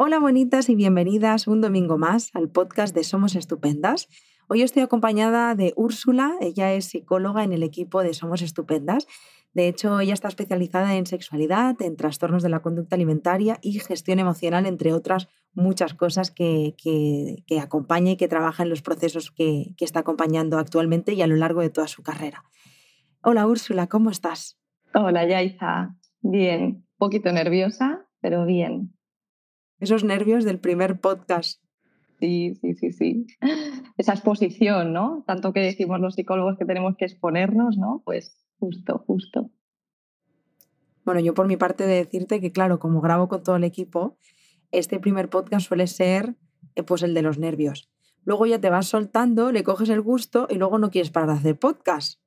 Hola bonitas y bienvenidas un domingo más al podcast de Somos Estupendas. Hoy estoy acompañada de Úrsula, ella es psicóloga en el equipo de Somos Estupendas. De hecho, ella está especializada en sexualidad, en trastornos de la conducta alimentaria y gestión emocional, entre otras muchas cosas que, que, acompaña y que trabaja en los procesos que, que está acompañando actualmente y a lo largo de toda su carrera. Hola Úrsula, ¿cómo estás? Hola Yaiza, bien, un poquito nerviosa, pero bien esos nervios del primer podcast. Sí, sí, sí, sí. Esa exposición, ¿no? Tanto que decimos los psicólogos que tenemos que exponernos, ¿no? Pues justo, justo. Bueno, yo por mi parte de decirte que, claro, como grabo con todo el equipo, este primer podcast suele ser eh, pues el de los nervios. Luego ya te vas soltando, le coges el gusto y luego no quieres parar de hacer podcast.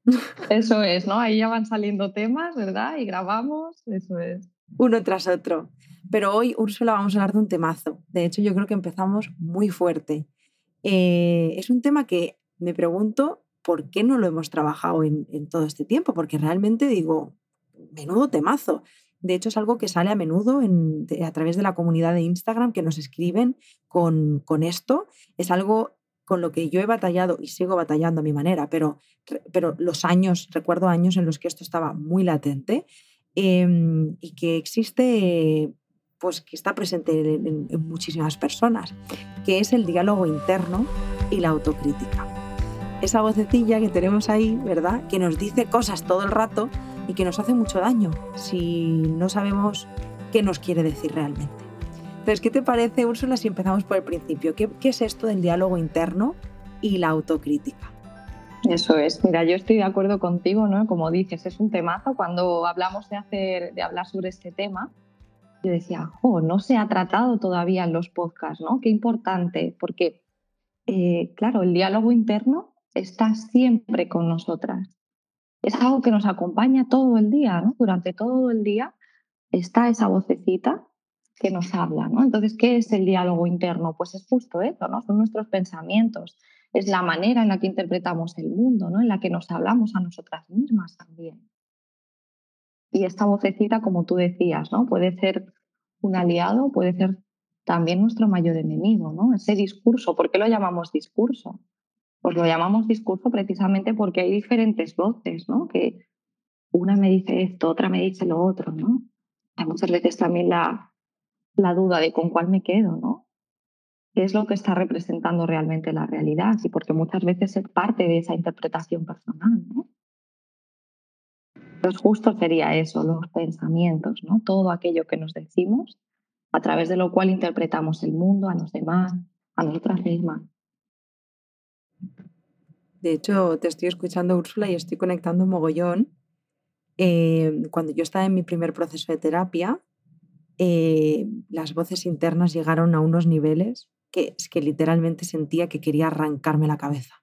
Eso es, ¿no? Ahí ya van saliendo temas, ¿verdad? Y grabamos, eso es. Uno tras otro. Pero hoy, Úrsula, vamos a hablar de un temazo. De hecho, yo creo que empezamos muy fuerte. Eh, es un tema que me pregunto por qué no lo hemos trabajado en, todo este tiempo, porque realmente digo, menudo temazo. De hecho, es algo que sale a menudo a través de la comunidad de Instagram que nos escriben con, con esto. Es algo con lo que yo he batallado y sigo batallando a mi manera, pero, pero los años, recuerdo años en los que esto estaba muy latente em, y que existe pues, que está presente en, muchísimas personas, que es el diálogo interno y la autocrítica. Esa vocecilla que tenemos ahí, ¿verdad? Que nos dice cosas todo el rato y que nos hace mucho daño si no sabemos qué nos quiere decir realmente. Entonces, ¿qué te parece, Úrsula, si empezamos por el principio? ¿Qué, qué es esto del diálogo interno y la autocrítica? Eso es, mira, yo estoy de acuerdo contigo, ¿no? Como dices, es un temazo cuando hablamos de, hacer, de hablar sobre este tema yo decía, oh, no se ha tratado todavía en los podcasts, ¿no? Qué importante, porque, eh, claro, el diálogo interno está siempre con nosotras. Es algo que nos acompaña todo el día, ¿no? Durante todo el día está esa vocecita que nos habla, ¿no? Entonces, ¿qué es el diálogo interno? Pues es justo eso, ¿no? Son nuestros pensamientos, es la manera en la que interpretamos el mundo, ¿no? En la que nos hablamos a nosotras mismas también. Y esta vocecita, como tú decías, ¿no? Puede ser un aliado, puede ser también nuestro mayor enemigo, ¿no? Ese discurso, ¿por qué lo llamamos discurso? Pues lo llamamos discurso precisamente porque hay diferentes voces, ¿no? Que una me dice esto, otra me dice lo otro, ¿no? Hay muchas veces también la, la duda de con cuál me quedo, ¿no? ¿Qué es lo que está representando realmente la realidad? Y porque muchas veces es parte de esa interpretación personal, ¿no? Pues justo sería eso, los pensamientos, ¿no? Todo aquello que nos decimos, a través de lo cual interpretamos el mundo, a los demás, a nosotras mismas. De hecho, te estoy escuchando, Úrsula, y estoy conectando un mogollón. Eh, cuando yo estaba en mi primer proceso de terapia, eh, las voces internas llegaron a unos niveles que que literalmente sentía que quería arrancarme la cabeza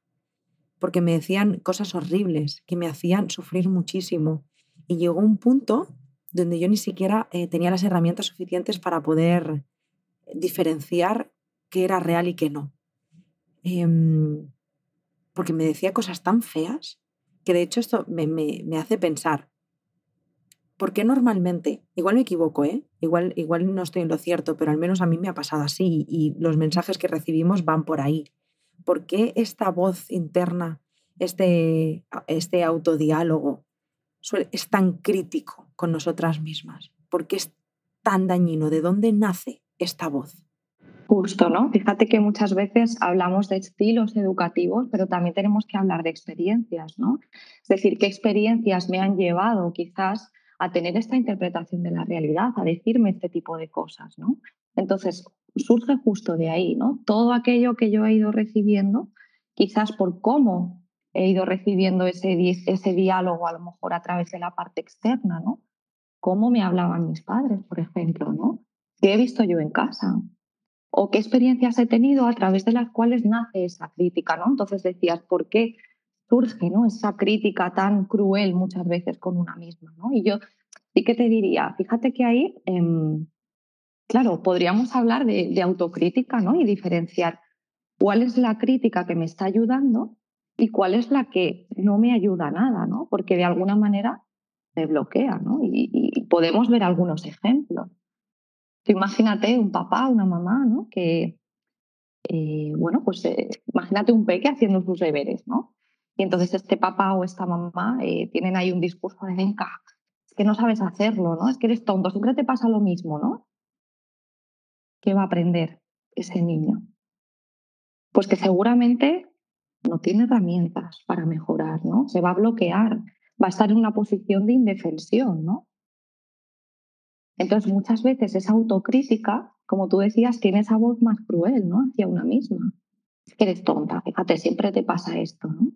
porque me decían cosas horribles que me hacían sufrir muchísimo. Y llegó un punto donde yo ni siquiera eh, tenía las herramientas suficientes para poder diferenciar qué era real y qué no. Em, porque me decía cosas tan feas que de hecho esto me, me, hace pensar, ¿por qué normalmente, igual me equivoco, ¿eh? igual, igual no estoy en lo cierto, pero al menos a mí me ha pasado así y los mensajes que recibimos van por ahí? ¿por qué esta voz interna, este, este autodiálogo es tan crítico con nosotras mismas? ¿Por qué es tan dañino? ¿De dónde nace esta voz? Justo, ¿no? Fíjate que muchas veces hablamos de estilos educativos, pero también tenemos que hablar de experiencias, ¿no? Es decir, qué experiencias me han llevado quizás a tener esta interpretación de la realidad, a decirme este tipo de cosas, ¿no? Entonces, surge justo de ahí, ¿no? Todo aquello que yo he ido recibiendo, quizás por cómo he ido recibiendo ese, ese diálogo, a lo mejor a través de la parte externa, ¿no? Cómo me hablaban mis padres, por ejemplo, ¿no? ¿Qué he visto yo en casa? ¿O qué experiencias he tenido a través de las cuales nace esa crítica, ¿no? Entonces decías, ¿por qué surge ¿no? esa crítica tan cruel muchas veces con una misma, ¿no? Y yo sí que te diría, fíjate que ahí... Em, claro, podríamos hablar de, autocrítica ¿no? y diferenciar cuál es la crítica que me está ayudando y cuál es la que no me ayuda nada, ¿no? porque de alguna manera me bloquea. ¿no? Y, podemos ver algunos ejemplos. imagínate un papá, una mamá, ¿no? Que, eh, bueno, pues eh, imagínate un peque haciendo sus deberes, ¿no? Y entonces este papá o esta mamá eh, tienen ahí un discurso de venga, es que no sabes hacerlo, ¿no? Es que eres tonto, siempre te pasa lo mismo, ¿no? ¿Qué va a aprender ese niño? Pues que seguramente no tiene herramientas para mejorar, ¿no? Se va a bloquear, va a estar en una posición de indefensión, ¿no? Entonces, muchas veces esa autocrítica, como tú decías, tiene esa voz más cruel, ¿no? Hacia una misma. Es que eres tonta, fíjate, siempre te pasa esto, ¿no?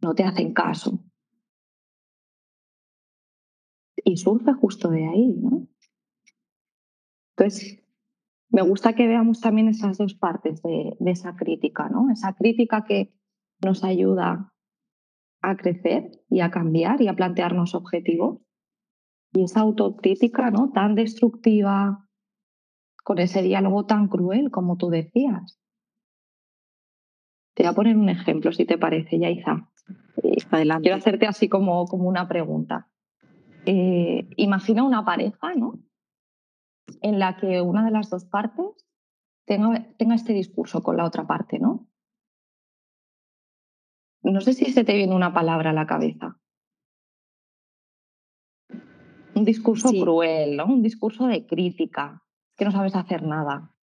No te hacen caso. Y surge justo de ahí, ¿no? Entonces, me gusta que veamos también esas dos partes de, de esa crítica, ¿no? Esa crítica que nos ayuda a crecer y a cambiar y a plantearnos objetivos y esa autocrítica ¿no? tan destructiva, con ese diálogo tan cruel como tú decías. Te voy a poner un ejemplo, si te parece, Yaiza. Eh, Adelante. Quiero hacerte así como, como una pregunta. Eh, imagina una pareja, ¿no? En la que una de las dos partes tenga, tenga este discurso con la otra parte, ¿no? No sé si se te viene una palabra a la cabeza. Un discurso cruel, ¿no? Un discurso de crítica. Es que no sabes hacer nada.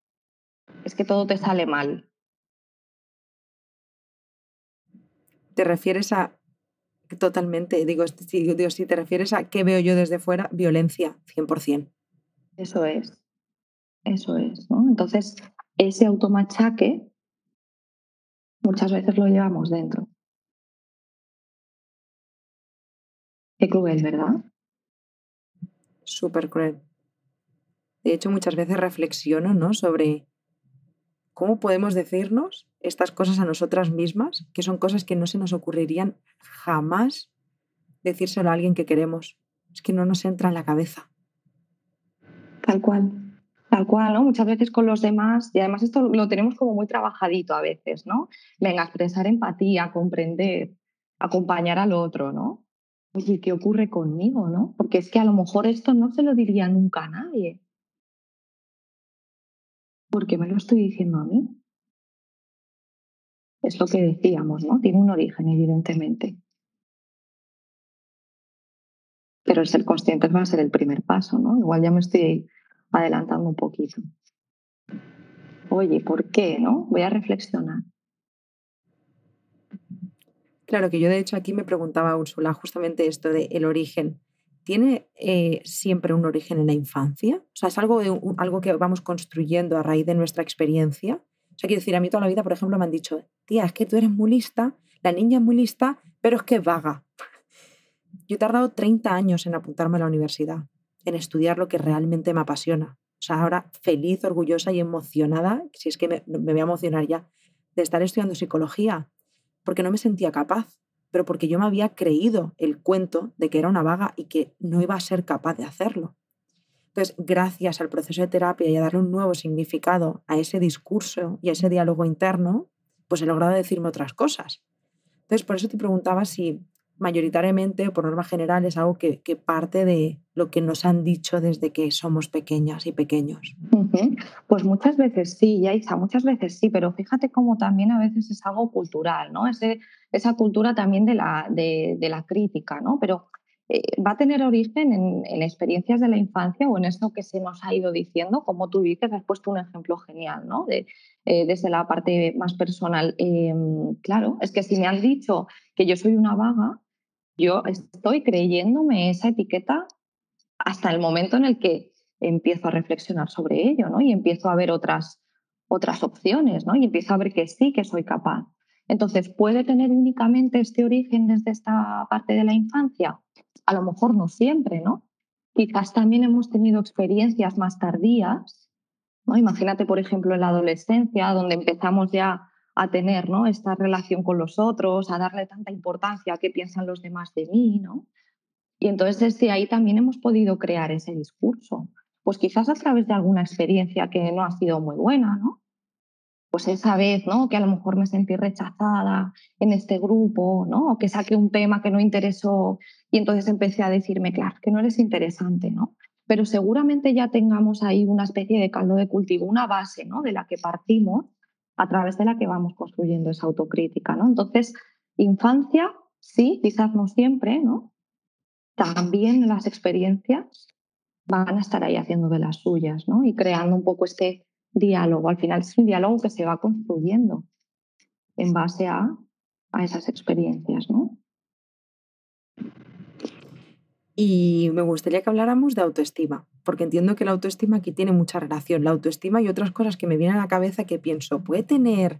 Es que todo te sale mal. ¿Te refieres a totalmente, digo, digo, si te refieres a qué veo yo desde fuera, violencia, 100%. Eso es, eso es, ¿no? Entonces, ese automachaque muchas veces lo llevamos dentro. Qué cruel, ¿verdad? súper cruel. De hecho, muchas veces reflexiono ¿no? sobre cómo podemos decirnos estas cosas a nosotras mismas, que son cosas que no se nos ocurrirían jamás decírselo a alguien que queremos. Es que no nos entra en la cabeza. Tal cual, tal cual, ¿no? Muchas veces con los demás, y además esto lo tenemos como muy trabajadito a veces, ¿no? Venga, expresar empatía, comprender, acompañar al otro, ¿no? oye, ¿qué ocurre conmigo? ¿no? Porque es que a lo mejor esto no se lo diría nunca a nadie. Porque me lo estoy diciendo a mí. Es lo que decíamos, ¿no? Tiene un origen, evidentemente. Pero el ser conscientes va a ser el primer paso, ¿no? Igual ya me estoy adelantando un poquito. Oye, ¿por qué? ¿No? Voy a reflexionar. Claro, que yo de hecho aquí me preguntaba Úrsula justamente esto de el origen. ¿Tiene eh, siempre un origen en la infancia? O sea, ¿es algo, de, algo que vamos construyendo a raíz de nuestra experiencia? O sea, quiero decir, a mí toda la vida, por ejemplo, me han dicho, tía, es que tú eres muy lista, la niña es muy lista, pero es que vaga. Yo he tardado 30 años en apuntarme a la universidad, en estudiar lo que realmente me apasiona. O sea, ahora feliz, orgullosa y emocionada, si es que me, me voy a emocionar ya, de estar estudiando psicología, porque no me sentía capaz, pero porque yo me había creído el cuento de que era una vaga y que no iba a ser capaz de hacerlo. Entonces, gracias al proceso de terapia y a darle un nuevo significado a ese discurso y a ese diálogo interno, pues he logrado decirme otras cosas. Entonces, por eso te preguntaba si mayoritariamente, por norma general, es algo que, parte de lo que nos han dicho desde que somos pequeñas y pequeños. Pues muchas veces sí, Yaisa, muchas veces sí, pero fíjate cómo también a veces es algo cultural, ¿no? esa cultura también de la, de, la crítica, ¿no? Pero eh, va a tener origen en, experiencias de la infancia o en eso que se nos ha ido diciendo, como tú dices, has puesto un ejemplo genial, ¿no? De, eh, desde la parte más personal. Em, claro, es que si me han dicho que yo soy una vaga, yo estoy creyéndome esa etiqueta hasta el momento en el que empiezo a reflexionar sobre ello, ¿no? Y empiezo a ver otras, otras opciones, ¿no? Y empiezo a ver que sí, que soy capaz. Entonces, ¿puede tener únicamente este origen desde esta parte de la infancia? A lo mejor no siempre, ¿no? Quizás también hemos tenido experiencias más tardías, ¿no? Imagínate, por ejemplo, en la adolescencia, donde empezamos ya a tener ¿no? esta relación con los otros, a darle tanta importancia a qué piensan los demás de mí, ¿no? Y entonces desde ahí también hemos podido crear ese discurso. Pues quizás a través de alguna experiencia que no ha sido muy buena, ¿no? Pues esa vez, ¿no? Que a lo mejor me sentí rechazada en este grupo, ¿no? Que saqué un tema que no interesó y entonces empecé a decirme, claro, que no eres interesante, ¿no? pero seguramente ya tengamos ahí una especie de caldo de cultivo, una base ¿no? de la que partimos a través de la que vamos construyendo esa autocrítica. ¿no? Entonces, infancia, sí, quizás no siempre, ¿no? También las experiencias van a estar ahí haciendo de las suyas, ¿no? Y creando un poco este diálogo. Al final es un diálogo que se va construyendo en base a, a esas experiencias, ¿no? Y me gustaría que habláramos de autoestima, porque entiendo que la autoestima aquí tiene mucha relación. La autoestima y otras cosas que me vienen a la cabeza que pienso, ¿puede tener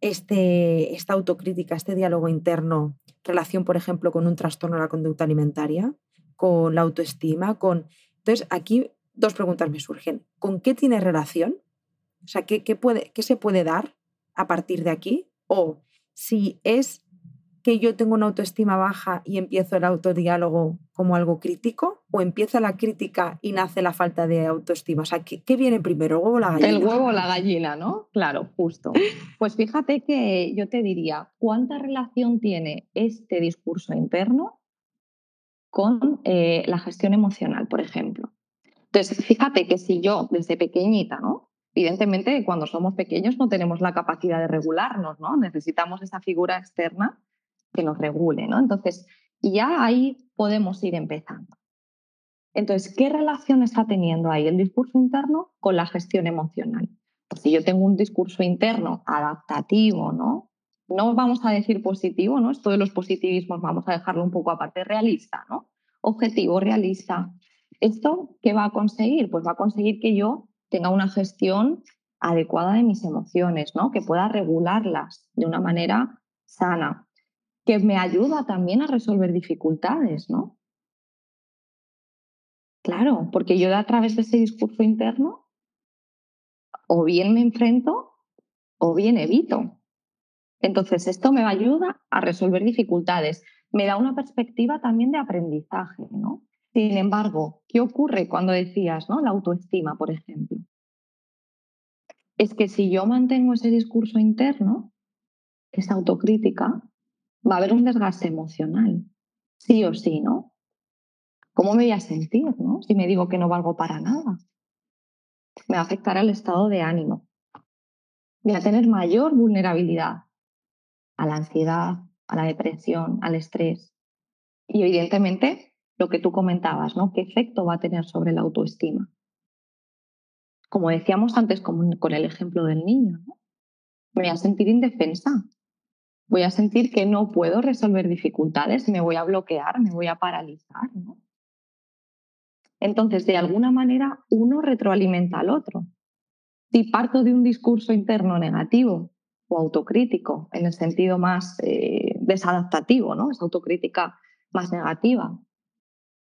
este, esta autocrítica, este diálogo interno, relación, por ejemplo, con un trastorno de la conducta alimentaria, con la autoestima, con... Entonces, aquí dos preguntas me surgen. ¿Con qué tiene relación? O sea, ¿qué, qué puede, qué se puede dar a partir de aquí? O si es que yo tengo una autoestima baja y empiezo el autodiálogo como algo crítico? ¿O empieza la crítica y nace la falta de autoestima? O sea, ¿qué, viene primero, el huevo o la gallina? El huevo o la gallina, ¿no? Claro, justo. Pues fíjate que yo te diría, ¿cuánta relación tiene este discurso interno con eh, la gestión emocional, por ejemplo? Entonces, fíjate que si yo desde pequeñita, ¿no? Evidentemente, cuando somos pequeños no tenemos la capacidad de regularnos, ¿no? Necesitamos esa figura externa que nos regule, ¿no? Entonces, ya ahí podemos ir empezando. Entonces, ¿qué relación está teniendo ahí el discurso interno con la gestión emocional? Pues si yo tengo un discurso interno adaptativo, ¿no? No vamos a decir positivo, ¿no? Esto de los positivismos vamos a dejarlo un poco aparte, realista, ¿no? Objetivo, realista. ¿Esto qué va a conseguir? Pues va a conseguir que yo tenga una gestión adecuada de mis emociones, ¿no? Que pueda regularlas de una manera sana que me ayuda también a resolver dificultades, ¿no? Claro, porque yo a través de ese discurso interno o bien me enfrento o bien evito. Entonces, esto me ayuda a resolver dificultades. Me da una perspectiva también de aprendizaje, ¿no? Sin embargo, ¿qué ocurre cuando decías, ¿no? La autoestima, por ejemplo. Es que si yo mantengo ese discurso interno, esa autocrítica, va a haber un desgaste emocional, sí o sí, ¿no? ¿Cómo me voy a sentir, ¿no? Si me digo que no valgo para nada. Me va a afectar al estado de ánimo. Voy a tener mayor vulnerabilidad a la ansiedad, a la depresión, al estrés. Y evidentemente, lo que tú comentabas, ¿no? ¿Qué efecto va a tener sobre la autoestima? Como decíamos antes con, el ejemplo del niño, ¿no? Me voy a sentir indefensa, voy a sentir que no puedo resolver dificultades, me voy a bloquear, me voy a paralizar. Entonces, de alguna manera, uno retroalimenta al otro. Si parto de un discurso interno negativo o autocrítico, en el sentido más eh, desadaptativo, ¿no? esa autocrítica más negativa,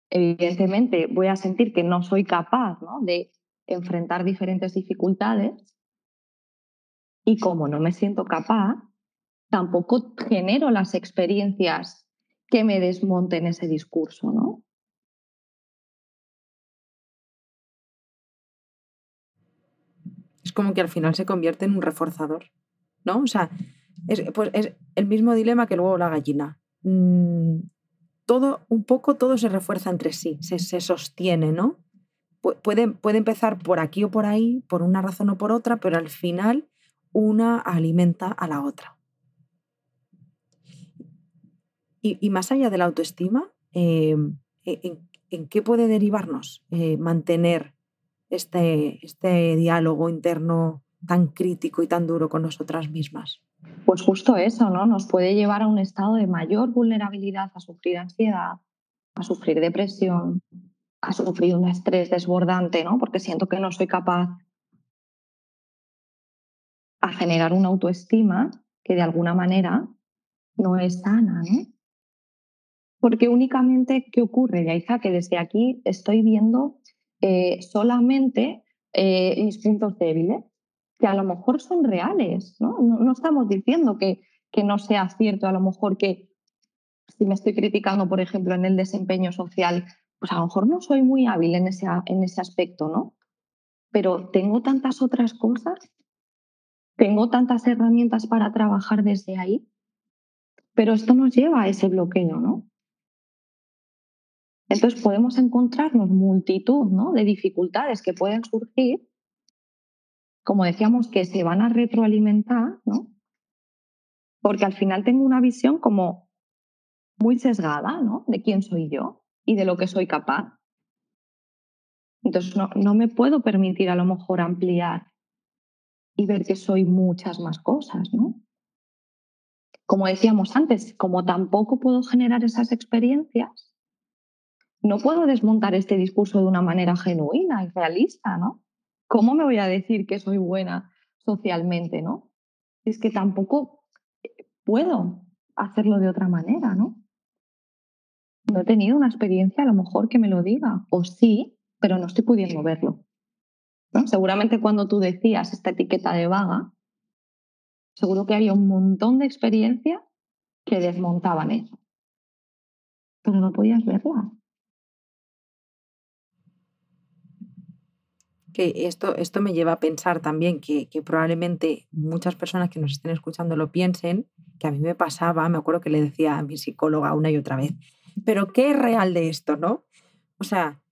evidentemente voy a sentir que no soy capaz de enfrentar diferentes dificultades y como no me siento capaz, tampoco genero las experiencias que me desmonten ese discurso, ¿no? Es como que al final se convierte en un reforzador, ¿no? O sea, es, pues es el mismo dilema que luego la gallina. Mm, todo, un poco todo se refuerza entre sí, se, sostiene, ¿no? Puede empezar por aquí o por ahí, por una razón o por otra, pero al final una alimenta a la otra. Y, más allá de la autoestima, em, e, ¿en, qué puede derivarnos eh, mantener este, este diálogo interno tan crítico y tan duro con nosotras mismas? Pues justo eso, ¿no? Nos puede llevar a un estado de mayor vulnerabilidad a sufrir ansiedad, a sufrir depresión, a sufrir un estrés desbordante, ¿no? Porque siento que no soy capaz a generar una autoestima que de alguna manera no es sana, ¿no? Porque únicamente, ¿qué ocurre, Yaiza? Que desde aquí estoy viendo eh, solamente eh, mis puntos débiles, que a lo mejor son reales, ¿no? No, estamos diciendo que, que no sea cierto, a lo mejor que si me estoy criticando, por ejemplo, en el desempeño social, pues a lo mejor no soy muy hábil en ese, en ese aspecto, ¿no? Pero tengo tantas otras cosas, tengo tantas herramientas para trabajar desde ahí, pero esto nos lleva a ese bloqueo, ¿no? Entonces podemos encontrarnos multitud ¿no? de dificultades que pueden surgir, como decíamos, que se van a retroalimentar, ¿no? porque al final tengo una visión como muy sesgada ¿no? de quién soy yo y de lo que soy capaz. Entonces no, no me puedo permitir a lo mejor ampliar y ver que soy muchas más cosas, ¿no? Como decíamos antes, como tampoco puedo generar esas experiencias, no puedo desmontar este discurso de una manera genuina y realista, ¿no? ¿Cómo me voy a decir que soy buena socialmente, ¿no? Es que tampoco puedo hacerlo de otra manera, ¿no? No he tenido una experiencia a lo mejor que me lo diga, o sí, pero no estoy pudiendo verlo. Seguramente cuando tú decías esta etiqueta de vaga, seguro que había un montón de experiencias que desmontaban eso. Pero no podías verla. Que esto, esto me lleva a pensar también que, que, probablemente muchas personas que nos estén escuchando lo piensen, que a mí me pasaba, me acuerdo que le decía a mi psicóloga una y otra vez, pero ¿qué es real de esto, no? O sea,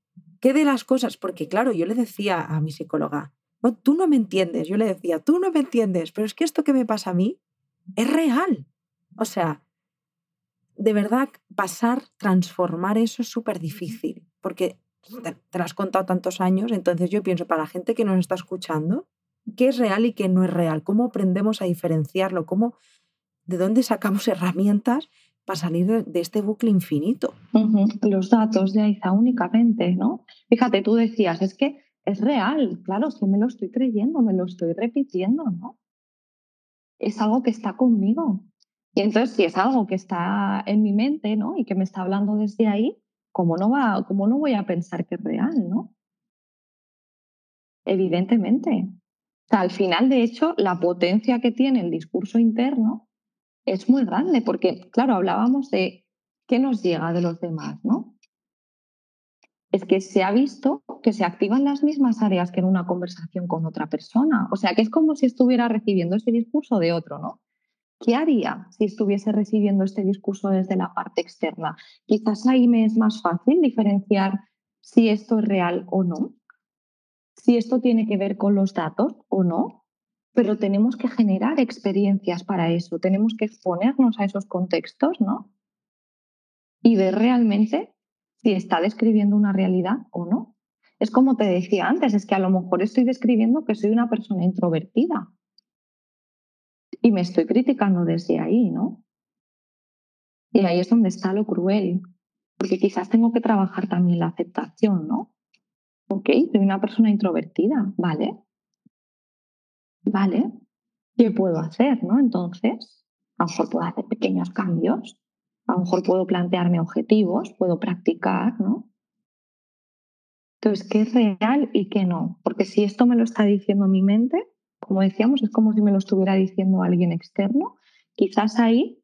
¿Qué de las cosas? Porque claro, yo le decía a mi psicóloga, no, tú no me entiendes, yo le decía, tú no me entiendes, pero es que esto que me pasa a mí es real. O sea, de verdad, pasar, transformar eso es súper difícil, porque te, lo has contado tantos años, entonces yo pienso, para la gente que nos está escuchando, ¿qué es real y qué no es real? ¿Cómo aprendemos a diferenciarlo? ¿Cómo, ¿De dónde sacamos herramientas para salir de, este bucle infinito. Los datos de Aiza únicamente, ¿no? Fíjate, tú decías, es que es real, claro, que me lo estoy creyendo, me lo estoy repitiendo, ¿no? Es algo que está conmigo. Y entonces, si es algo que está en mi mente, ¿no? Y que me está hablando desde ahí, ¿cómo no, va, cómo no voy a pensar que es real, ¿no? Evidentemente. O sea, al final, de hecho, la potencia que tiene el discurso interno es muy grande, porque, claro, hablábamos de qué nos llega de los demás, ¿no? Es que se ha visto que se activan las mismas áreas que en una conversación con otra persona. O sea, que es como si estuviera recibiendo ese discurso de otro, ¿no? ¿Qué haría si estuviese recibiendo este discurso desde la parte externa? Quizás ahí me es más fácil diferenciar si esto es real o no, si esto tiene que ver con los datos o no, pero tenemos que generar experiencias para eso, tenemos que exponernos a esos contextos, ¿no? Y ver realmente si está describiendo una realidad o no. Es como te decía antes, es que a lo mejor estoy describiendo que soy una persona introvertida y me estoy criticando desde ahí, ¿no? Y ahí es donde está lo cruel, porque quizás tengo que trabajar también la aceptación, ¿no? Ok, soy una persona introvertida, ¿vale? ¿vale? ¿Qué puedo hacer? ¿no? Entonces, a lo mejor puedo hacer pequeños cambios, a lo mejor puedo plantearme objetivos, puedo practicar, ¿no? Entonces, ¿qué es real y qué no? Porque si esto me lo está diciendo mi mente, como decíamos, es como si me lo estuviera diciendo alguien externo, quizás ahí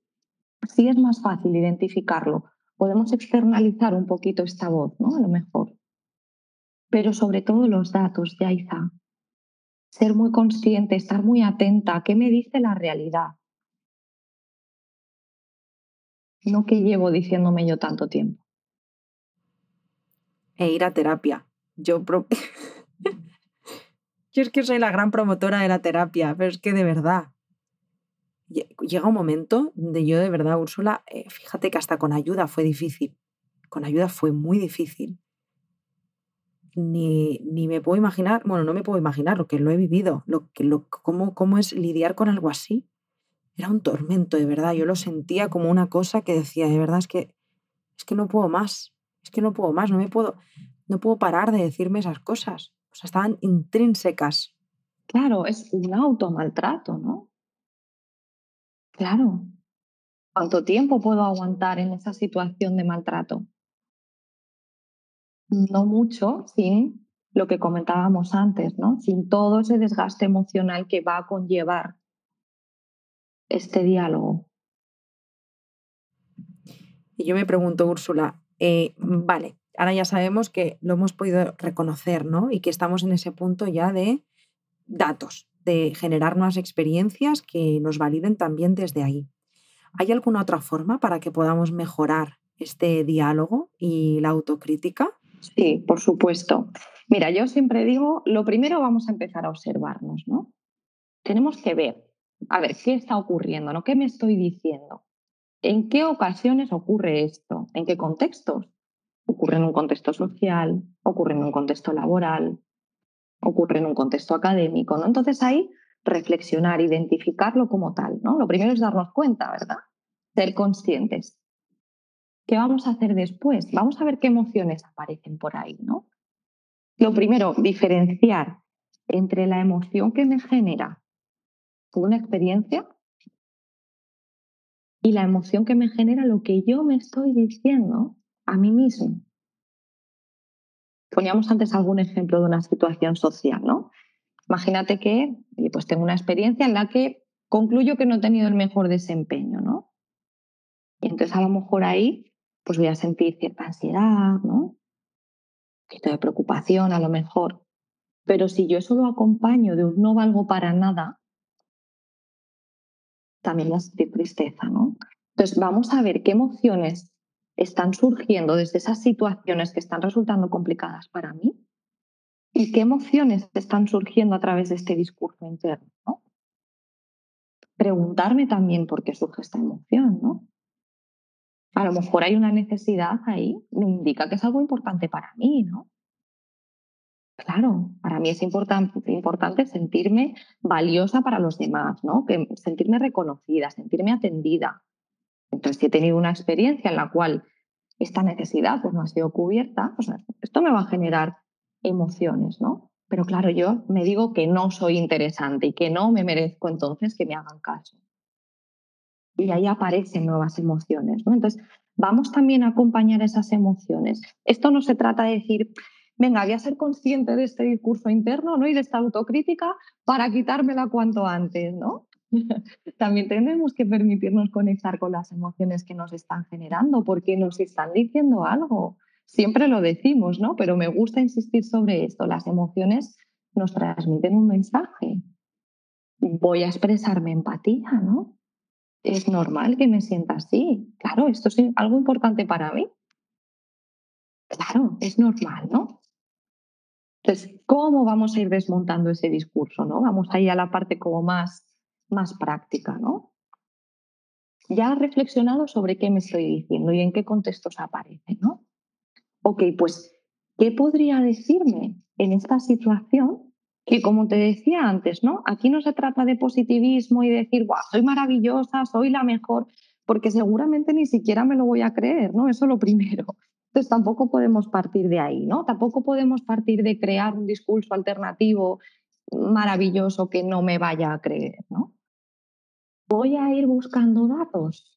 sí es más fácil identificarlo. Podemos externalizar un poquito esta voz, ¿no? A lo mejor. Pero sobre todo los datos, Yaiza ser muy consciente, estar muy atenta qué me dice la realidad. No que llevo diciéndome yo tanto tiempo. E ir a terapia. Yo, yo es que soy la gran promotora de la terapia, pero es que de verdad. Llega un momento de yo de verdad, Úrsula, eh, fíjate que hasta con ayuda fue difícil. Con ayuda fue muy difícil ni, ni, me puedo imaginar, bueno, no me puedo imaginar lo que lo he vivido, lo lo, cómo, cómo es lidiar con algo así. Era un tormento, de verdad. Yo lo sentía como una cosa que decía, de verdad, es que, es que no puedo más, es que no puedo más, no me puedo, no puedo parar de decirme esas cosas. O sea, estaban intrínsecas. Claro, es un automaltrato, ¿no? Claro. ¿Cuánto tiempo puedo aguantar en esa situación de maltrato? no mucho sin lo que comentábamos antes, ¿no? Sin todo ese desgaste emocional que va a conllevar este diálogo. Y yo me pregunto, Úrsula, eh, vale, ahora ya sabemos que lo hemos podido reconocer, ¿no? Y que estamos en ese punto ya de datos, de generar nuevas experiencias que nos validen también desde ahí. ¿Hay alguna otra forma para que podamos mejorar este diálogo y la autocrítica? Sí, por supuesto. Mira, yo siempre digo, lo primero vamos a empezar a observarnos, ¿no? Tenemos que ver, a ver, ¿qué está ocurriendo? ¿no? ¿Qué me estoy diciendo? ¿En qué ocasiones ocurre esto? ¿En qué contextos? Ocurre en un contexto social, ocurre en un contexto laboral, ocurre en un contexto académico, ¿no? Entonces ahí reflexionar, identificarlo como tal, ¿no? Lo primero es darnos cuenta, ¿verdad? Ser conscientes. ¿Qué vamos a hacer después? Vamos a ver qué emociones aparecen por ahí, ¿no? Lo primero, diferenciar entre la emoción que me genera una experiencia y la emoción que me genera lo que yo me estoy diciendo a mí mismo. Poníamos antes algún ejemplo de una situación social, ¿no? Imagínate que pues tengo una experiencia en la que concluyo que no he tenido el mejor desempeño, ¿no? Y entonces a lo mejor ahí pues voy a sentir cierta ansiedad, ¿no? Un poquito de preocupación a lo mejor. Pero si yo eso lo acompaño de un no valgo para nada, también voy a sentir tristeza, ¿no? Entonces vamos a ver qué emociones están surgiendo desde esas situaciones que están resultando complicadas para mí y qué emociones están surgiendo a través de este discurso interno. ¿no? Preguntarme también por qué surge esta emoción, ¿no? A lo mejor hay una necesidad ahí, me indica que es algo importante para mí, ¿no? Claro, para mí es importante, importante sentirme valiosa para los demás, ¿no? Que, sentirme reconocida, sentirme atendida. Entonces, si he tenido una experiencia en la cual esta necesidad pues, no ha sido cubierta, pues, esto me va a generar emociones, ¿no? Pero claro, yo me digo que no soy interesante y que no me merezco entonces que me hagan caso. Y ahí aparecen nuevas emociones, ¿no? Entonces, vamos también a acompañar esas emociones. Esto no se trata de decir, venga, voy a ser consciente de este discurso interno ¿no? y de esta autocrítica para quitármela cuanto antes, ¿no? También tenemos que permitirnos conectar con las emociones que nos están generando, porque nos están diciendo algo siempre lo decimos, ¿no? Pero me gusta insistir sobre esto. Las emociones nos transmiten un mensaje. Voy a expresarme empatía, ¿no? Es normal que me sienta así. Claro, esto es algo importante para mí. Claro, es normal, ¿no? Entonces, ¿cómo vamos a ir desmontando ese discurso, no? Vamos a ir a la parte como más, más práctica, ¿no? Ya he reflexionado sobre qué me estoy diciendo y en qué contextos aparece, ¿no? ok, pues, ¿qué podría decirme en esta situación? Que como te decía antes, ¿no? Aquí no se trata de positivismo y decir, guau, soy maravillosa, soy la mejor, porque seguramente ni siquiera me lo voy a creer, ¿no? Eso es lo primero. Entonces tampoco podemos partir de ahí, ¿no? Tampoco podemos partir de crear un discurso alternativo maravilloso que no me vaya a creer, ¿no? Voy a ir buscando datos,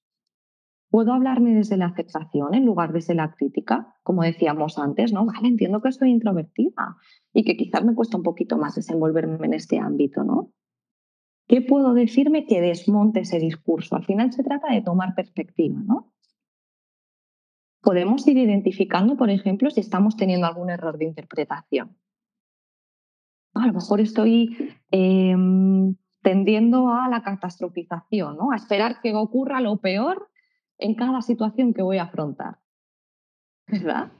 Puedo hablarme desde la aceptación en lugar desde la crítica, como decíamos antes, ¿no? Vale, entiendo que soy introvertida y que quizás me cuesta un poquito más desenvolverme en este ámbito, ¿no? ¿Qué puedo decirme que desmonte ese discurso? Al final se trata de tomar perspectiva, ¿no? Podemos ir identificando, por ejemplo, si estamos teniendo algún error de interpretación. A lo mejor estoy em, tendiendo a la catastrofización, ¿no? a esperar que ocurra lo peor en cada situación que voy a afrontar. ¿Verdad?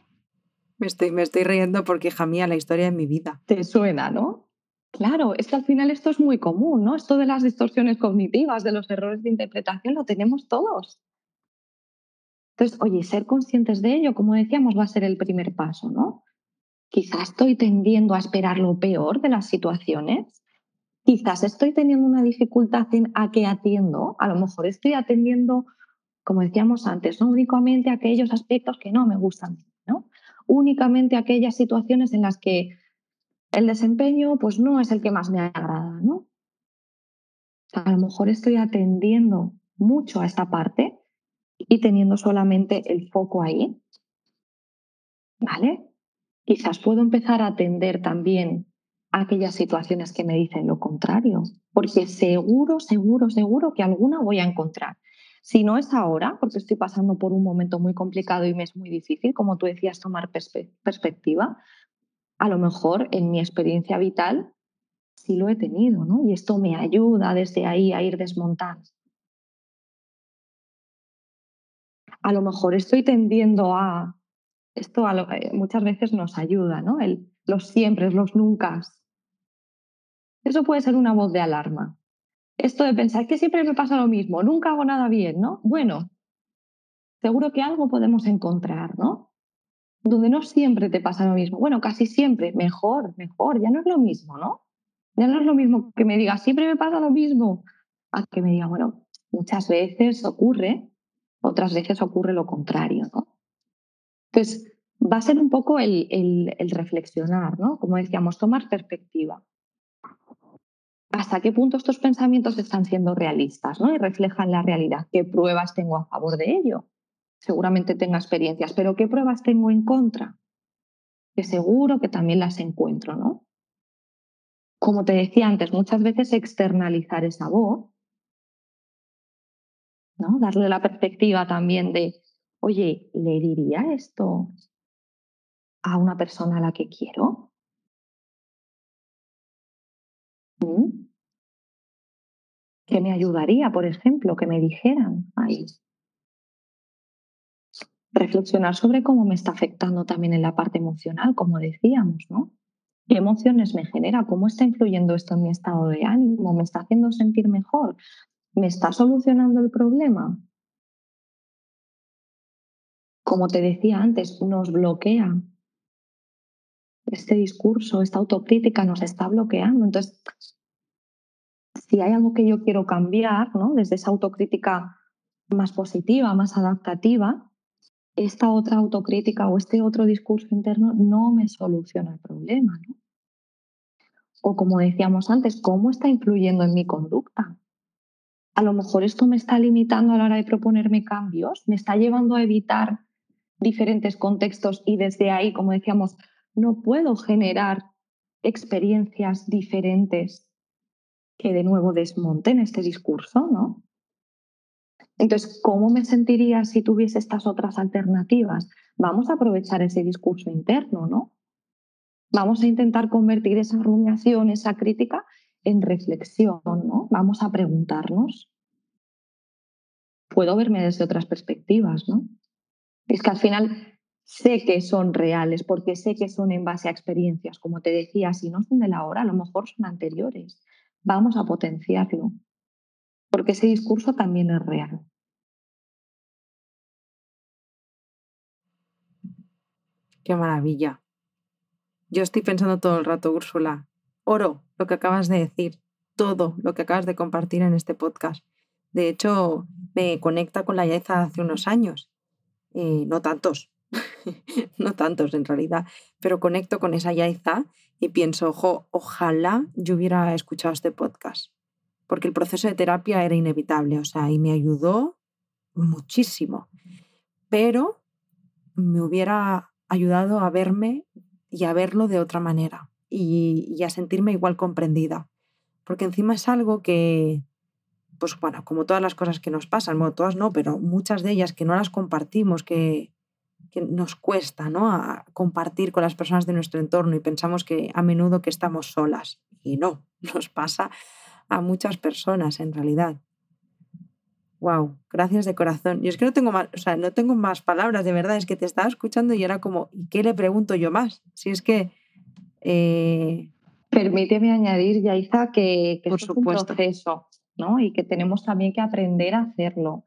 Me estoy, me estoy riendo porque, hija mía, la historia de mi vida. Te suena, ¿no? Claro, es que al final esto es muy común, ¿no? Esto de las distorsiones cognitivas, de los errores de interpretación, lo tenemos todos. Entonces, oye, ser conscientes de ello, como decíamos, va a ser el primer paso, ¿no? Quizás estoy tendiendo a esperar lo peor de las situaciones. Quizás estoy teniendo una dificultad en a qué atiendo. A lo mejor estoy atendiendo como decíamos antes, no únicamente aquellos aspectos que no me gustan, ¿no? Únicamente aquellas situaciones en las que el desempeño pues no es el que más me agrada, ¿no? A lo mejor estoy atendiendo mucho a esta parte y teniendo solamente el foco ahí, ¿vale? Quizás puedo empezar a atender también aquellas situaciones que me dicen lo contrario, porque seguro, seguro, seguro que alguna voy a encontrar. Si no es ahora, porque estoy pasando por un momento muy complicado y me es muy difícil, como tú decías, tomar perspectiva, a lo mejor en mi experiencia vital sí lo he tenido, ¿no? Y esto me ayuda desde ahí a ir desmontando. a lo mejor estoy tendiendo a... Esto eh, muchas veces nos ayuda, ¿no? Los siempre, los nunca. Eso puede ser una voz de alarma. Esto de pensar que siempre me pasa lo mismo, nunca hago nada bien, ¿no? Bueno, seguro que algo podemos encontrar, ¿no? Donde no siempre te pasa lo mismo. Bueno, casi siempre, mejor, mejor, ya no es lo mismo, ¿no? Ya no es lo mismo que me diga, siempre me pasa lo mismo, a que me diga, bueno, muchas veces ocurre, otras veces ocurre lo contrario, ¿no? Entonces, va a ser un poco el, el reflexionar, ¿no? Como decíamos, tomar perspectiva. ¿Hasta qué punto estos pensamientos están siendo realistas ¿no? y reflejan la realidad? ¿Qué pruebas tengo a favor de ello? Seguramente tenga experiencias, pero ¿qué pruebas tengo en contra? Que seguro que también las encuentro, ¿no? Como te decía antes, muchas veces externalizar esa voz, ¿no? Darle la perspectiva también de, oye, ¿le diría esto a una persona a la que quiero? ¿Qué me ayudaría, por ejemplo, que me dijeran ahí? Reflexionar sobre cómo me está afectando también en la parte emocional, como decíamos, ¿no? ¿Qué emociones me genera? ¿Cómo está influyendo esto en mi estado de ánimo? ¿Me está haciendo sentir mejor? ¿Me está solucionando el problema? Como te decía antes, nos bloquea. Este discurso, esta autocrítica nos está bloqueando. Entonces, si hay algo que yo quiero cambiar, ¿no? desde esa autocrítica más positiva, más adaptativa, esta otra autocrítica o este otro discurso interno no me soluciona el problema. O como decíamos antes, ¿cómo está influyendo en mi conducta? A lo mejor esto me está limitando a la hora de proponerme cambios, me está llevando a evitar diferentes contextos y desde ahí, como decíamos, no puedo generar experiencias diferentes que de nuevo desmonten este discurso, ¿no? Entonces, ¿cómo me sentiría si tuviese estas otras alternativas? Vamos a aprovechar ese discurso interno, ¿no? Vamos a intentar convertir esa rumiación, esa crítica, en reflexión, ¿no? Vamos a preguntarnos. Puedo verme desde otras perspectivas, ¿no? Es que al final sé que son reales, porque sé que son en base a experiencias, como te decía, si no son de la hora, a lo mejor son anteriores vamos a potenciarlo, porque ese discurso también es real. Qué maravilla. Yo estoy pensando todo el rato, Úrsula. Oro lo que acabas de decir, todo lo que acabas de compartir en este podcast. De hecho, me conecta con la Yaiza hace unos años. Eh, no tantos, no tantos en realidad, pero conecto con esa Yaiza y pienso, ojo, ojalá yo hubiera escuchado este podcast, porque el proceso de terapia era inevitable, o sea, y me ayudó muchísimo, pero me hubiera ayudado a verme y a verlo de otra manera y, a sentirme igual comprendida, porque encima es algo que, pues bueno, como todas las cosas que nos pasan, bueno, todas no, pero muchas de ellas que no las compartimos, que, que nos cuesta ¿no? a compartir con las personas de nuestro entorno y pensamos que a menudo que estamos solas. Y no, nos pasa a muchas personas en realidad. Wow, gracias de corazón. Yo es que no tengo más, o sea, no tengo más palabras, de verdad, es que te estaba escuchando y era como, ¿y qué le pregunto yo más? Si es que... Eh, Permíteme añadir, Yaiza, que, que Por es un proceso, ¿no? Y que tenemos también que aprender a hacerlo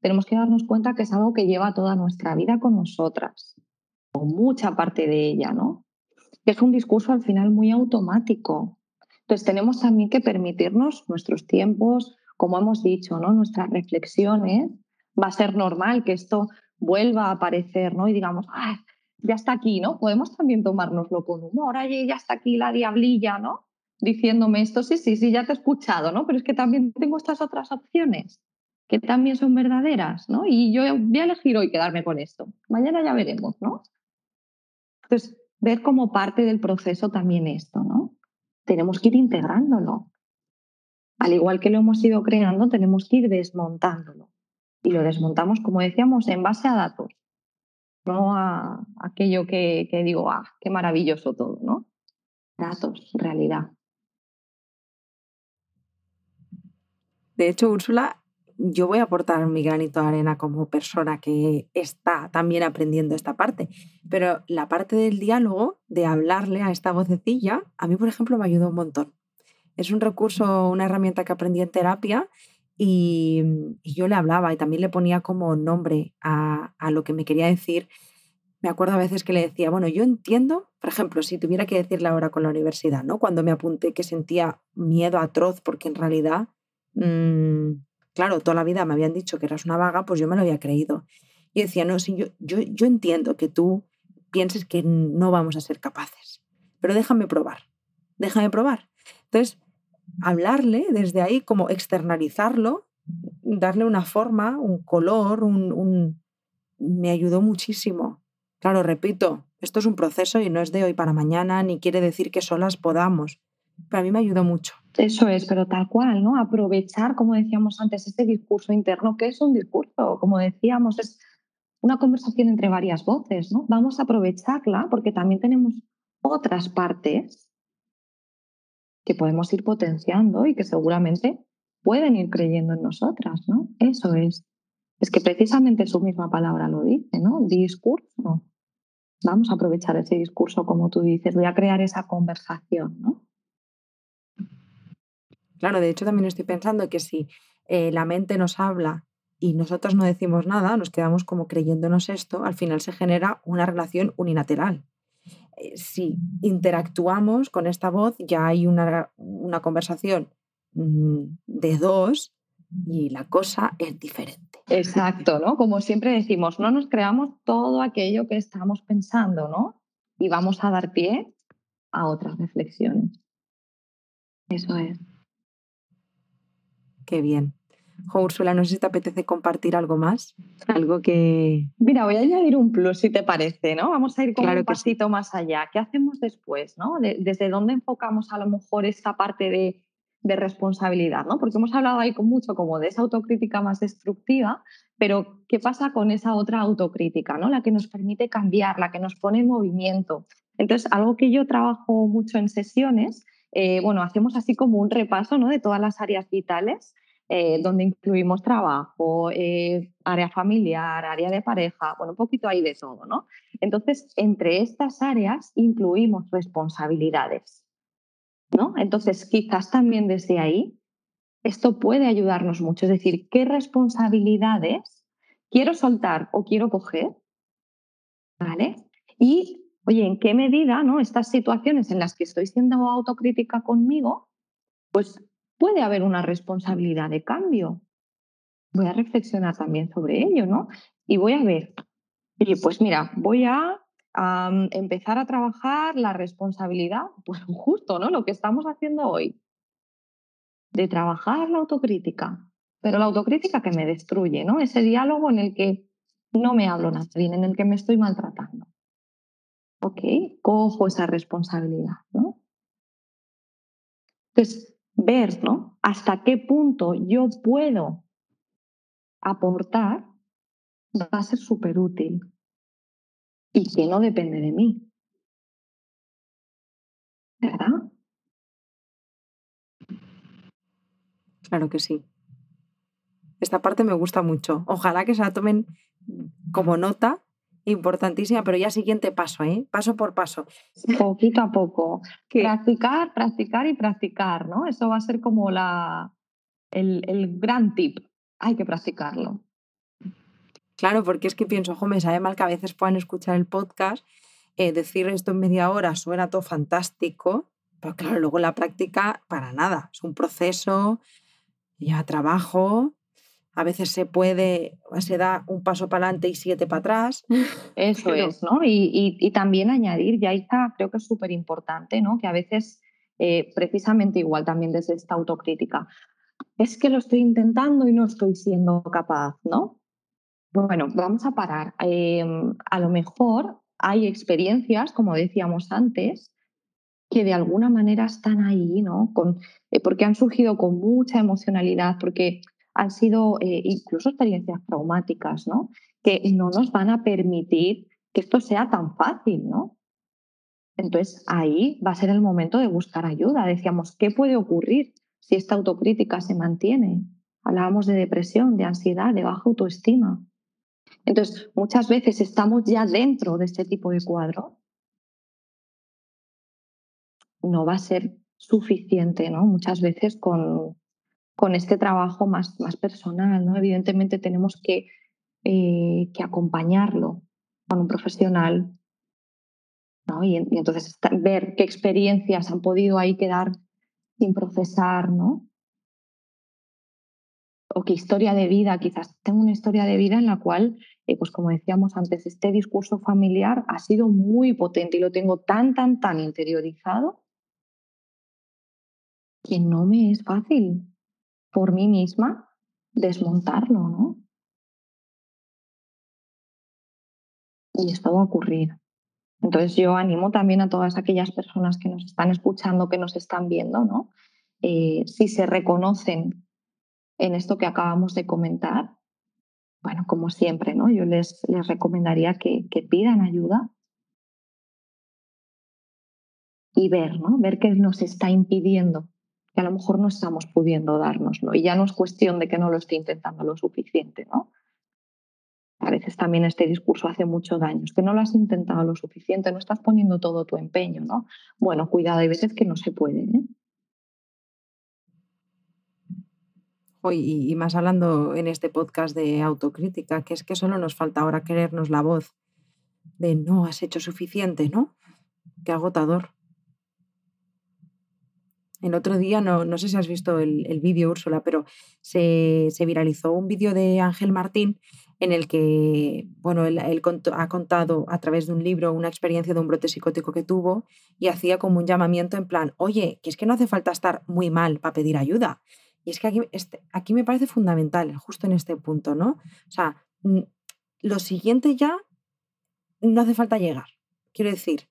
tenemos que darnos cuenta que es algo que lleva toda nuestra vida con nosotras, o mucha parte de ella, ¿no? Es un discurso al final muy automático. Entonces tenemos también que permitirnos nuestros tiempos, como hemos dicho, ¿no? Nuestras reflexiones. Va a ser normal que esto vuelva a aparecer, ¿no? Y digamos, ¡ay! ya está aquí, ¿no? Podemos también tomárnoslo con humor. Ay, ya está aquí la diablilla, ¿no? Diciéndome esto, sí, sí, sí, ya te he escuchado, ¿no? Pero es que también tengo estas otras opciones que también son verdaderas, ¿no? Y yo voy a elegir hoy quedarme con esto. Mañana ya veremos, ¿no? Entonces, ver como parte del proceso también esto, ¿no? Tenemos que ir integrándolo. Al igual que lo hemos ido creando, tenemos que ir desmontándolo. Y lo desmontamos, como decíamos, en base a datos, no a aquello que, digo, ah, qué maravilloso todo, ¿no? Datos, realidad. De hecho, Úrsula, yo voy a aportar mi granito de arena como persona que está también aprendiendo esta parte, pero la parte del diálogo, de hablarle a esta vocecilla, a mí, por ejemplo, me ayudó un montón. Es un recurso, una herramienta que aprendí en terapia y, yo le hablaba y también le ponía como nombre a, a lo que me quería decir. Me acuerdo a veces que le decía, bueno, yo entiendo, por ejemplo, si tuviera que decirle ahora con la universidad, ¿no? Cuando me apunté que sentía miedo atroz porque en realidad Mm, claro, toda la vida me habían dicho que eras una vaga, pues yo me lo había creído. Y decía, no, sí, yo, yo, yo entiendo que tú pienses que no vamos a ser capaces, pero déjame probar, déjame probar. Entonces, hablarle desde ahí, como externalizarlo, darle una forma, un color, un, un... me ayudó muchísimo. Claro, repito, esto es un proceso y no es de hoy para mañana, ni quiere decir que solas podamos. Para mí me ayudó mucho. Eso es, pero tal cual, ¿no? Aprovechar, como decíamos antes, ese discurso interno, que es un discurso, como decíamos, es una conversación entre varias voces, ¿no? Vamos a aprovecharla porque también tenemos otras partes que podemos ir potenciando y que seguramente pueden ir creyendo en nosotras, ¿no? Eso es. Es que precisamente su misma palabra lo dice, ¿no? Discurso. Vamos a aprovechar ese discurso, como tú dices, voy a crear esa conversación, ¿no? Claro, de hecho también estoy pensando que si eh, la mente nos habla y nosotros no decimos nada, nos quedamos como creyéndonos esto, al final se genera una relación unilateral. Eh, si interactuamos con esta voz, ya hay una, una conversación mm, de dos y la cosa es diferente. Exacto, ¿no? Como siempre decimos, no nos creamos todo aquello que estamos pensando, ¿no? Y vamos a dar pie a otras reflexiones. Eso es. Qué bien. Jo, Úrsula, no sé si te apetece compartir algo más, algo que... Mira, voy a añadir un plus, si te parece, ¿no? Vamos a ir con un pasito más allá. ¿Qué hacemos después, no? ¿Desde dónde enfocamos a lo mejor esta parte de, de, responsabilidad, no? Porque hemos hablado ahí con mucho como de esa autocrítica más destructiva, pero ¿qué pasa con esa otra autocrítica, no? La que nos permite cambiar, la que nos pone en movimiento. Entonces, algo que yo trabajo mucho en sesiones eh, bueno, hacemos así como un repaso ¿no? de todas las áreas vitales, eh, donde incluimos trabajo, eh, área familiar, área de pareja, bueno, un poquito ahí de todo, ¿no? Entonces, entre estas áreas incluimos responsabilidades, ¿no? Entonces, quizás también desde ahí esto puede ayudarnos mucho, es decir, ¿qué responsabilidades quiero soltar o quiero coger? ¿Vale? Y oye, ¿en qué medida ¿no? estas situaciones en las que estoy siendo autocrítica conmigo, pues puede haber una responsabilidad de cambio? Voy a reflexionar también sobre ello, ¿no? Y voy a ver, oye, pues mira, voy a empezar a trabajar la responsabilidad, pues justo, ¿no? Lo que estamos haciendo hoy, de trabajar la autocrítica, pero la autocrítica que me destruye, ¿no? Ese diálogo en el que no me hablo nada bien, en el que me estoy maltratando ok, cojo esa responsabilidad, ¿no? Entonces, ver, ¿no? Hasta qué punto yo puedo aportar va a ser súper útil y que no depende de mí. ¿Verdad? Claro que sí. Esta parte me gusta mucho. Ojalá que se la tomen como nota importantísima, pero ya siguiente paso, ¿eh? paso por paso. Poquito a poco. Practicar, practicar y practicar, ¿no? Eso va a ser como la, el, el gran tip. Hay que practicarlo. Claro, porque es que pienso, ojo, me sabe mal que a veces puedan escuchar el podcast, eh, decir esto en media hora suena todo fantástico, pero claro, luego la práctica para nada. Es un proceso, ya trabajo, a veces se puede, se da un paso para adelante y siete para atrás. Eso es, ¿no? Y, también añadir, ya está, creo que es súper importante, ¿no? Que a veces, eh, precisamente igual también desde esta autocrítica, es que lo estoy intentando y no estoy siendo capaz, ¿no? Bueno, vamos a parar. Em, a lo mejor hay experiencias, como decíamos antes, que de alguna manera están ahí, ¿no? Con, eh, porque han surgido con mucha emocionalidad, porque han sido eh, incluso experiencias traumáticas, ¿no? Que no nos van a permitir que esto sea tan fácil, ¿no? Entonces ahí va a ser el momento de buscar ayuda. Decíamos, ¿qué puede ocurrir si esta autocrítica se mantiene? Hablábamos de depresión, de ansiedad, de baja autoestima. Entonces, muchas veces estamos ya dentro de este tipo de cuadro. No va a ser suficiente, ¿no? Muchas veces con, con este trabajo más, más personal, ¿no? Evidentemente tenemos que, eh, que acompañarlo con un profesional, ¿no? Y, entonces ver qué experiencias han podido ahí quedar sin procesar, ¿no? O qué historia de vida, quizás tengo una historia de vida en la cual, eh, pues como decíamos antes, este discurso familiar ha sido muy potente y lo tengo tan, tan, tan interiorizado que no me es fácil por mí misma desmontarlo, ¿no? Y esto va a ocurrir. Entonces yo animo también a todas aquellas personas que nos están escuchando, que nos están viendo, ¿no? Eh, si se reconocen en esto que acabamos de comentar, bueno, como siempre, ¿no? Yo les, les recomendaría que, que pidan ayuda y ver, ¿no? Ver qué nos está impidiendo que a lo mejor no estamos pudiendo dárnoslo. Y ya no es cuestión de que no lo esté intentando lo suficiente, ¿no? A veces también este discurso hace mucho daño, es que no lo has intentado lo suficiente, no estás poniendo todo tu empeño, ¿no? Bueno, cuidado, hay veces que no se puede, ¿eh? Y, más hablando en este podcast de autocrítica, que es que solo nos falta ahora querernos la voz de no has hecho suficiente, ¿no? Qué agotador. El otro día, no, no sé si has visto el, el vídeo, Úrsula, pero se, se viralizó un vídeo de Ángel Martín en el que, bueno, él, él ha contado a través de un libro una experiencia de un brote psicótico que tuvo y hacía como un llamamiento en plan, oye, que es que no hace falta estar muy mal para pedir ayuda. Y es que aquí, este, aquí me parece fundamental, justo en este punto, ¿no? O sea, lo siguiente ya no hace falta llegar. Quiero decir,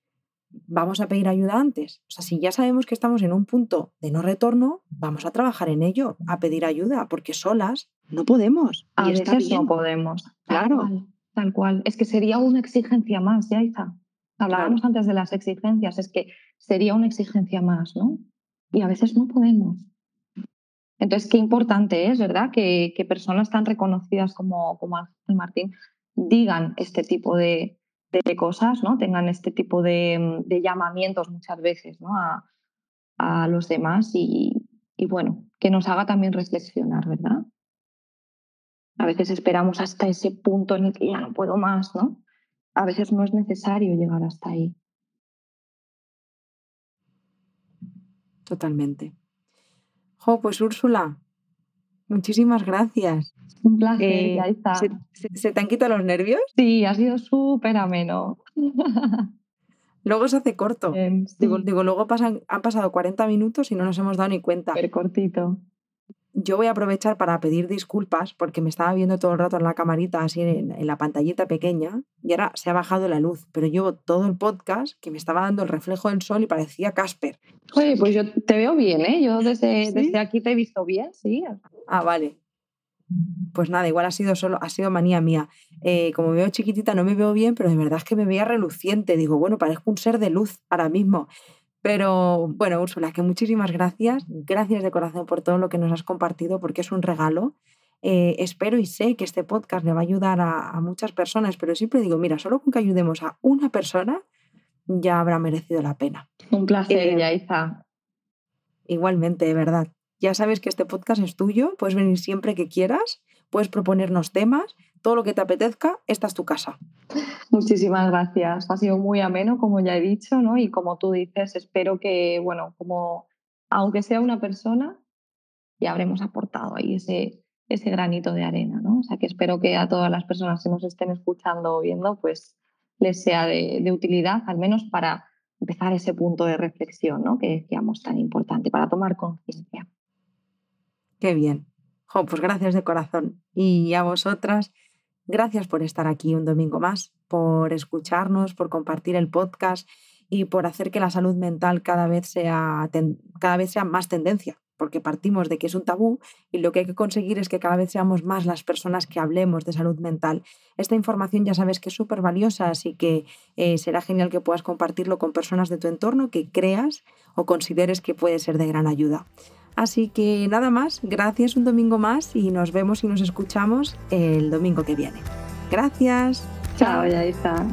vamos a pedir ayuda antes. O sea, si ya sabemos que estamos en un punto de no retorno, vamos a trabajar en ello, a pedir ayuda, porque solas no podemos. A veces no podemos. Claro. Tal cual, tal cual. Es que sería una exigencia más, ya está. Hablábamos claro. antes de las exigencias, es que sería una exigencia más, ¿no? Y a veces no podemos. Entonces, qué importante es, ¿verdad? Que, que personas tan reconocidas como, como Ángel Martín digan este tipo de, de cosas, ¿no? Tengan este tipo de, de llamamientos muchas veces, ¿no? A, a los demás y, y, bueno, que nos haga también reflexionar, ¿verdad? A veces esperamos hasta ese punto en el que ya no puedo más, ¿no? A veces no es necesario llegar hasta ahí. Totalmente. Jo, pues Úrsula, muchísimas gracias. Un placer, eh, ya está. ¿se, se, ¿se, te han quitado los nervios? Sí, ha sido súper ameno. Luego se hace corto. Sí. digo, digo, luego pasan, han pasado 40 minutos y no nos hemos dado ni cuenta. Súper cortito yo voy a aprovechar para pedir disculpas porque me estaba viendo todo el rato en la camarita, así en, en, la pantallita pequeña, y ahora se ha bajado la luz, pero llevo todo el podcast que me estaba dando el reflejo del sol y parecía Casper. Oye, pues yo te veo bien, ¿eh? Yo desde, ¿Sí? desde aquí te he visto bien, sí. Ah, vale. Pues nada, igual ha sido solo, ha sido manía mía. Eh, como me veo chiquitita, no me veo bien, pero de verdad es que me veía reluciente. Digo, bueno, parezco un ser de luz ahora mismo. Pero bueno, Úrsula, que muchísimas gracias. Gracias de corazón por todo lo que nos has compartido, porque es un regalo. Eh, espero y sé que este podcast le va a ayudar a, a, muchas personas, pero siempre digo, mira, solo con que ayudemos a una persona ya habrá merecido la pena. Un placer, eh, Yaiza. Igualmente, de verdad. Ya sabes que este podcast es tuyo, puedes venir siempre que quieras, puedes proponernos temas, todo lo que te apetezca, esta es tu casa. Muchísimas gracias. Ha sido muy ameno, como ya he dicho, ¿no? Y como tú dices, espero que, bueno, como aunque sea una persona, ya habremos aportado ahí ese, ese granito de arena, ¿no? O sea que espero que a todas las personas que nos estén escuchando o viendo, pues les sea de, de utilidad, al menos para empezar ese punto de reflexión, ¿no? Que decíamos tan importante, para tomar conciencia. Qué bien. Pues gracias de corazón. Y a vosotras, Gracias por estar aquí un domingo más, por escucharnos, por compartir el podcast y por hacer que la salud mental cada vez sea, cada vez sea más tendencia, porque partimos de que es un tabú y lo que hay que conseguir es que cada vez seamos más las personas que hablemos de salud mental. Esta información ya sabes que es súper valiosa, así que eh, será genial que puedas compartirlo con personas de tu entorno que creas o consideres que puede ser de gran ayuda. Así que nada más, gracias un domingo más y nos vemos y nos escuchamos el domingo que viene. Gracias. Chao, ya está.